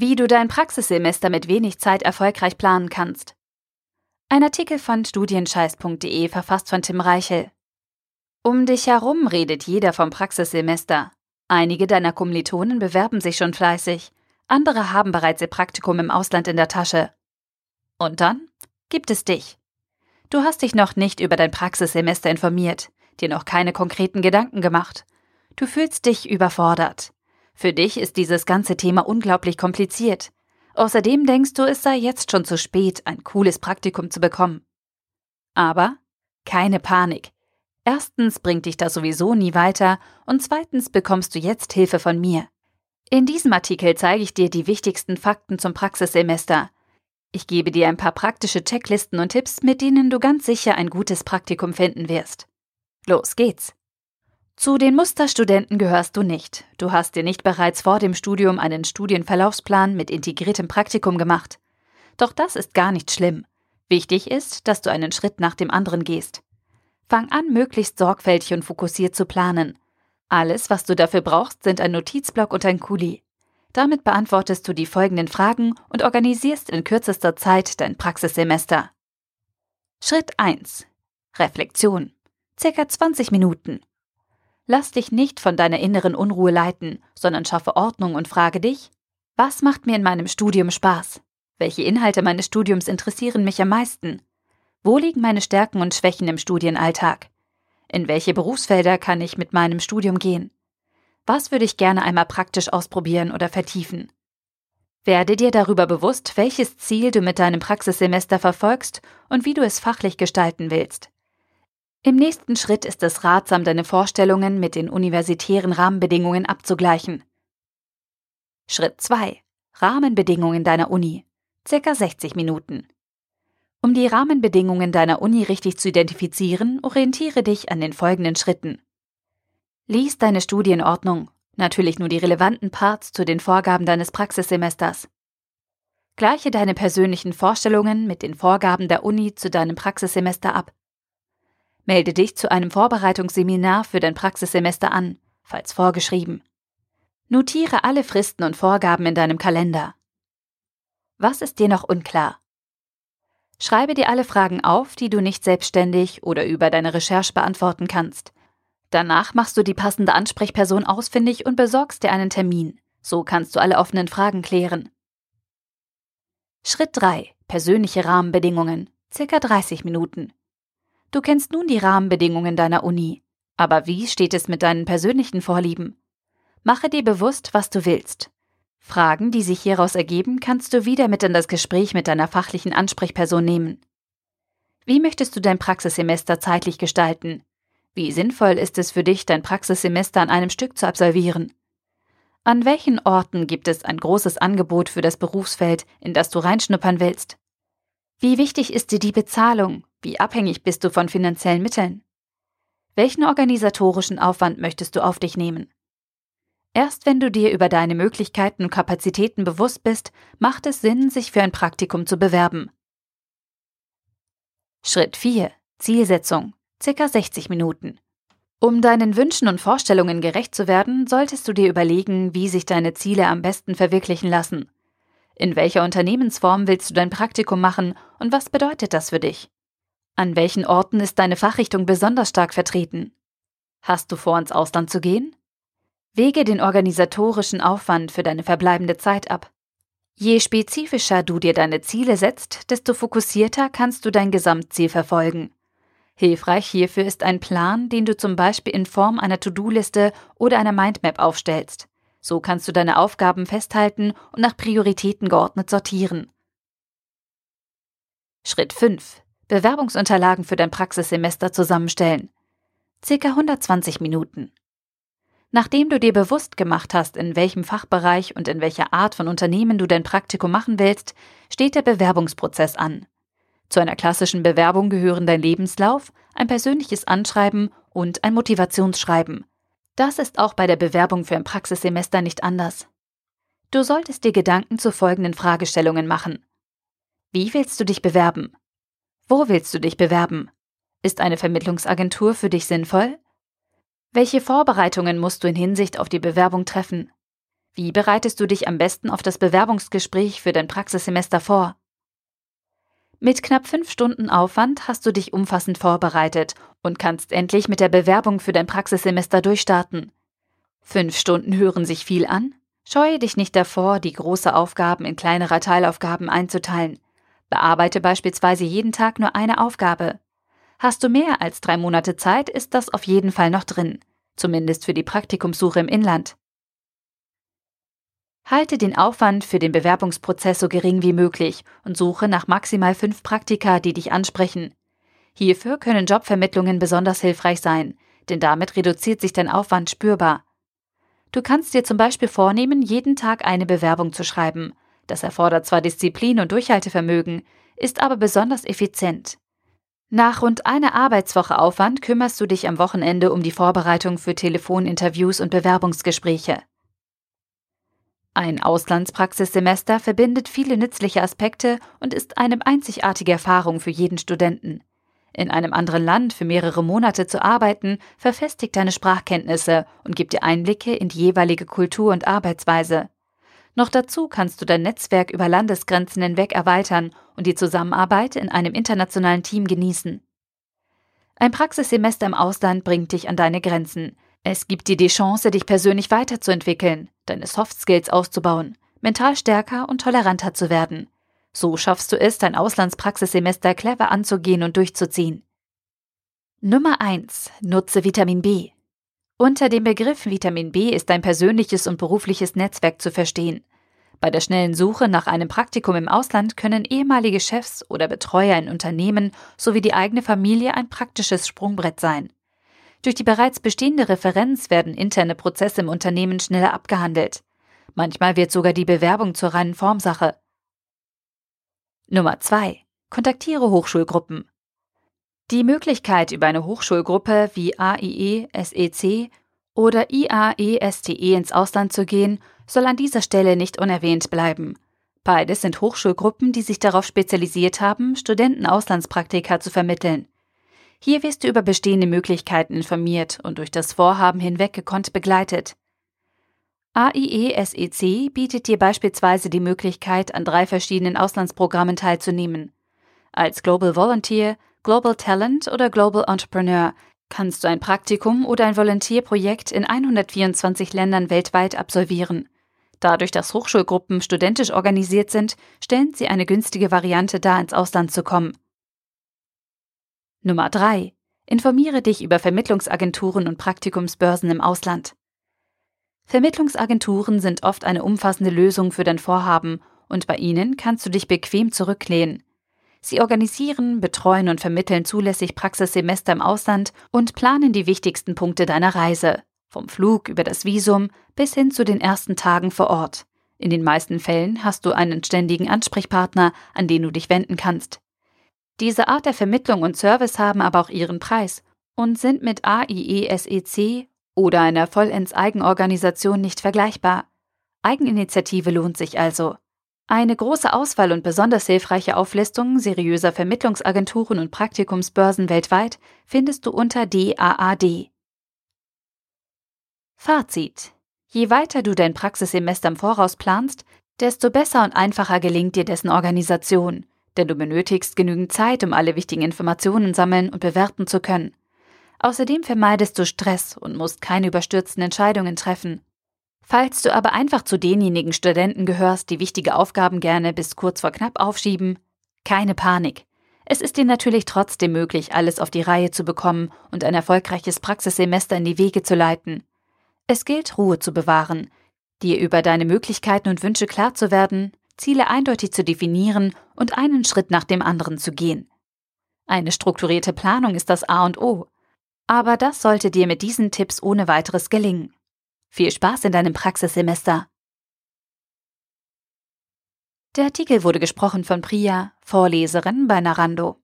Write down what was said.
Wie du dein Praxissemester mit wenig Zeit erfolgreich planen kannst. Ein Artikel von studienscheiß.de verfasst von Tim Reichel. Um dich herum redet jeder vom Praxissemester. Einige deiner Kommilitonen bewerben sich schon fleißig, andere haben bereits ihr Praktikum im Ausland in der Tasche. Und dann gibt es dich. Du hast dich noch nicht über dein Praxissemester informiert, dir noch keine konkreten Gedanken gemacht. Du fühlst dich überfordert. Für dich ist dieses ganze Thema unglaublich kompliziert. Außerdem denkst du, es sei jetzt schon zu spät, ein cooles Praktikum zu bekommen. Aber keine Panik. Erstens bringt dich das sowieso nie weiter und zweitens bekommst du jetzt Hilfe von mir. In diesem Artikel zeige ich dir die wichtigsten Fakten zum Praxissemester. Ich gebe dir ein paar praktische Checklisten und Tipps, mit denen du ganz sicher ein gutes Praktikum finden wirst. Los geht's! Zu den Musterstudenten gehörst du nicht. Du hast dir nicht bereits vor dem Studium einen Studienverlaufsplan mit integriertem Praktikum gemacht. Doch das ist gar nicht schlimm. Wichtig ist, dass du einen Schritt nach dem anderen gehst. Fang an, möglichst sorgfältig und fokussiert zu planen. Alles, was du dafür brauchst, sind ein Notizblock und ein Kuli. Damit beantwortest du die folgenden Fragen und organisierst in kürzester Zeit dein Praxissemester. Schritt 1. Reflexion. Circa 20 Minuten. Lass dich nicht von deiner inneren Unruhe leiten, sondern schaffe Ordnung und frage dich, was macht mir in meinem Studium Spaß? Welche Inhalte meines Studiums interessieren mich am meisten? Wo liegen meine Stärken und Schwächen im Studienalltag? In welche Berufsfelder kann ich mit meinem Studium gehen? Was würde ich gerne einmal praktisch ausprobieren oder vertiefen? Werde dir darüber bewusst, welches Ziel du mit deinem Praxissemester verfolgst und wie du es fachlich gestalten willst. Im nächsten Schritt ist es ratsam, deine Vorstellungen mit den universitären Rahmenbedingungen abzugleichen. Schritt 2. Rahmenbedingungen deiner Uni. Circa 60 Minuten. Um die Rahmenbedingungen deiner Uni richtig zu identifizieren, orientiere dich an den folgenden Schritten. Lies deine Studienordnung, natürlich nur die relevanten Parts zu den Vorgaben deines Praxissemesters. Gleiche deine persönlichen Vorstellungen mit den Vorgaben der Uni zu deinem Praxissemester ab. Melde dich zu einem Vorbereitungsseminar für dein Praxissemester an, falls vorgeschrieben. Notiere alle Fristen und Vorgaben in deinem Kalender. Was ist dir noch unklar? Schreibe dir alle Fragen auf, die du nicht selbstständig oder über deine Recherche beantworten kannst. Danach machst du die passende Ansprechperson ausfindig und besorgst dir einen Termin. So kannst du alle offenen Fragen klären. Schritt 3. Persönliche Rahmenbedingungen. Circa 30 Minuten. Du kennst nun die Rahmenbedingungen deiner Uni. Aber wie steht es mit deinen persönlichen Vorlieben? Mache dir bewusst, was du willst. Fragen, die sich hieraus ergeben, kannst du wieder mit in das Gespräch mit deiner fachlichen Ansprechperson nehmen. Wie möchtest du dein Praxissemester zeitlich gestalten? Wie sinnvoll ist es für dich, dein Praxissemester an einem Stück zu absolvieren? An welchen Orten gibt es ein großes Angebot für das Berufsfeld, in das du reinschnuppern willst? Wie wichtig ist dir die Bezahlung? Wie abhängig bist du von finanziellen Mitteln? Welchen organisatorischen Aufwand möchtest du auf dich nehmen? Erst wenn du dir über deine Möglichkeiten und Kapazitäten bewusst bist, macht es Sinn, sich für ein Praktikum zu bewerben. Schritt 4. Zielsetzung. Circa 60 Minuten. Um deinen Wünschen und Vorstellungen gerecht zu werden, solltest du dir überlegen, wie sich deine Ziele am besten verwirklichen lassen. In welcher Unternehmensform willst du dein Praktikum machen und was bedeutet das für dich? An welchen Orten ist deine Fachrichtung besonders stark vertreten? Hast du vor, ins Ausland zu gehen? Wege den organisatorischen Aufwand für deine verbleibende Zeit ab. Je spezifischer du dir deine Ziele setzt, desto fokussierter kannst du dein Gesamtziel verfolgen. Hilfreich hierfür ist ein Plan, den du zum Beispiel in Form einer To-Do-Liste oder einer Mindmap aufstellst. So kannst du deine Aufgaben festhalten und nach Prioritäten geordnet sortieren. Schritt 5. Bewerbungsunterlagen für dein Praxissemester zusammenstellen. Circa 120 Minuten. Nachdem du dir bewusst gemacht hast, in welchem Fachbereich und in welcher Art von Unternehmen du dein Praktikum machen willst, steht der Bewerbungsprozess an. Zu einer klassischen Bewerbung gehören dein Lebenslauf, ein persönliches Anschreiben und ein Motivationsschreiben. Das ist auch bei der Bewerbung für ein Praxissemester nicht anders. Du solltest dir Gedanken zu folgenden Fragestellungen machen. Wie willst du dich bewerben? Wo willst du dich bewerben? Ist eine Vermittlungsagentur für dich sinnvoll? Welche Vorbereitungen musst du in Hinsicht auf die Bewerbung treffen? Wie bereitest du dich am besten auf das Bewerbungsgespräch für dein Praxissemester vor? Mit knapp fünf Stunden Aufwand hast du dich umfassend vorbereitet und kannst endlich mit der Bewerbung für dein Praxissemester durchstarten. Fünf Stunden hören sich viel an? Scheue dich nicht davor, die große Aufgaben in kleinere Teilaufgaben einzuteilen. Bearbeite beispielsweise jeden Tag nur eine Aufgabe. Hast du mehr als drei Monate Zeit, ist das auf jeden Fall noch drin, zumindest für die Praktikumssuche im Inland. Halte den Aufwand für den Bewerbungsprozess so gering wie möglich und suche nach maximal fünf Praktika, die dich ansprechen. Hierfür können Jobvermittlungen besonders hilfreich sein, denn damit reduziert sich dein Aufwand spürbar. Du kannst dir zum Beispiel vornehmen, jeden Tag eine Bewerbung zu schreiben. Das erfordert zwar Disziplin und Durchhaltevermögen, ist aber besonders effizient. Nach rund einer Arbeitswoche Aufwand kümmerst du dich am Wochenende um die Vorbereitung für Telefoninterviews und Bewerbungsgespräche. Ein Auslandspraxissemester verbindet viele nützliche Aspekte und ist eine einzigartige Erfahrung für jeden Studenten. In einem anderen Land für mehrere Monate zu arbeiten, verfestigt deine Sprachkenntnisse und gibt dir Einblicke in die jeweilige Kultur und Arbeitsweise. Noch dazu kannst du dein Netzwerk über Landesgrenzen hinweg erweitern und die Zusammenarbeit in einem internationalen Team genießen. Ein Praxissemester im Ausland bringt dich an deine Grenzen, es gibt dir die Chance, dich persönlich weiterzuentwickeln, deine Soft Skills auszubauen, mental stärker und toleranter zu werden. So schaffst du es, dein Auslandspraxissemester clever anzugehen und durchzuziehen. Nummer 1. Nutze Vitamin B. Unter dem Begriff Vitamin B ist dein persönliches und berufliches Netzwerk zu verstehen. Bei der schnellen Suche nach einem Praktikum im Ausland können ehemalige Chefs oder Betreuer in Unternehmen sowie die eigene Familie ein praktisches Sprungbrett sein. Durch die bereits bestehende Referenz werden interne Prozesse im Unternehmen schneller abgehandelt. Manchmal wird sogar die Bewerbung zur reinen Formsache. Nummer 2. Kontaktiere Hochschulgruppen. Die Möglichkeit, über eine Hochschulgruppe wie AIE, SEC oder IAE-STE e ins Ausland zu gehen, soll an dieser Stelle nicht unerwähnt bleiben. Beides sind Hochschulgruppen, die sich darauf spezialisiert haben, Studenten Auslandspraktika zu vermitteln. Hier wirst du über bestehende Möglichkeiten informiert und durch das Vorhaben hinweg gekonnt begleitet. AIE SEC bietet dir beispielsweise die Möglichkeit, an drei verschiedenen Auslandsprogrammen teilzunehmen. Als Global Volunteer, Global Talent oder Global Entrepreneur kannst du ein Praktikum oder ein Volontierprojekt in 124 Ländern weltweit absolvieren. Dadurch, dass Hochschulgruppen studentisch organisiert sind, stellen sie eine günstige Variante dar, ins Ausland zu kommen. Nummer 3. Informiere dich über Vermittlungsagenturen und Praktikumsbörsen im Ausland. Vermittlungsagenturen sind oft eine umfassende Lösung für dein Vorhaben und bei ihnen kannst du dich bequem zurücklehnen. Sie organisieren, betreuen und vermitteln zulässig Praxissemester im Ausland und planen die wichtigsten Punkte deiner Reise, vom Flug über das Visum bis hin zu den ersten Tagen vor Ort. In den meisten Fällen hast du einen ständigen Ansprechpartner, an den du dich wenden kannst. Diese Art der Vermittlung und Service haben aber auch ihren Preis und sind mit AIE-SEC oder einer vollends Eigenorganisation nicht vergleichbar. Eigeninitiative lohnt sich also. Eine große Auswahl und besonders hilfreiche Auflistung seriöser Vermittlungsagenturen und Praktikumsbörsen weltweit findest du unter DAAD. Fazit. Je weiter du dein Praxissemester im Voraus planst, desto besser und einfacher gelingt dir dessen Organisation denn du benötigst genügend Zeit, um alle wichtigen Informationen sammeln und bewerten zu können. Außerdem vermeidest du Stress und musst keine überstürzten Entscheidungen treffen. Falls du aber einfach zu denjenigen Studenten gehörst, die wichtige Aufgaben gerne bis kurz vor knapp aufschieben, keine Panik. Es ist dir natürlich trotzdem möglich, alles auf die Reihe zu bekommen und ein erfolgreiches Praxissemester in die Wege zu leiten. Es gilt, Ruhe zu bewahren, dir über deine Möglichkeiten und Wünsche klar zu werden, Ziele eindeutig zu definieren und einen Schritt nach dem anderen zu gehen. Eine strukturierte Planung ist das A und O. Aber das sollte dir mit diesen Tipps ohne weiteres gelingen. Viel Spaß in deinem Praxissemester. Der Artikel wurde gesprochen von Priya, Vorleserin bei Narando.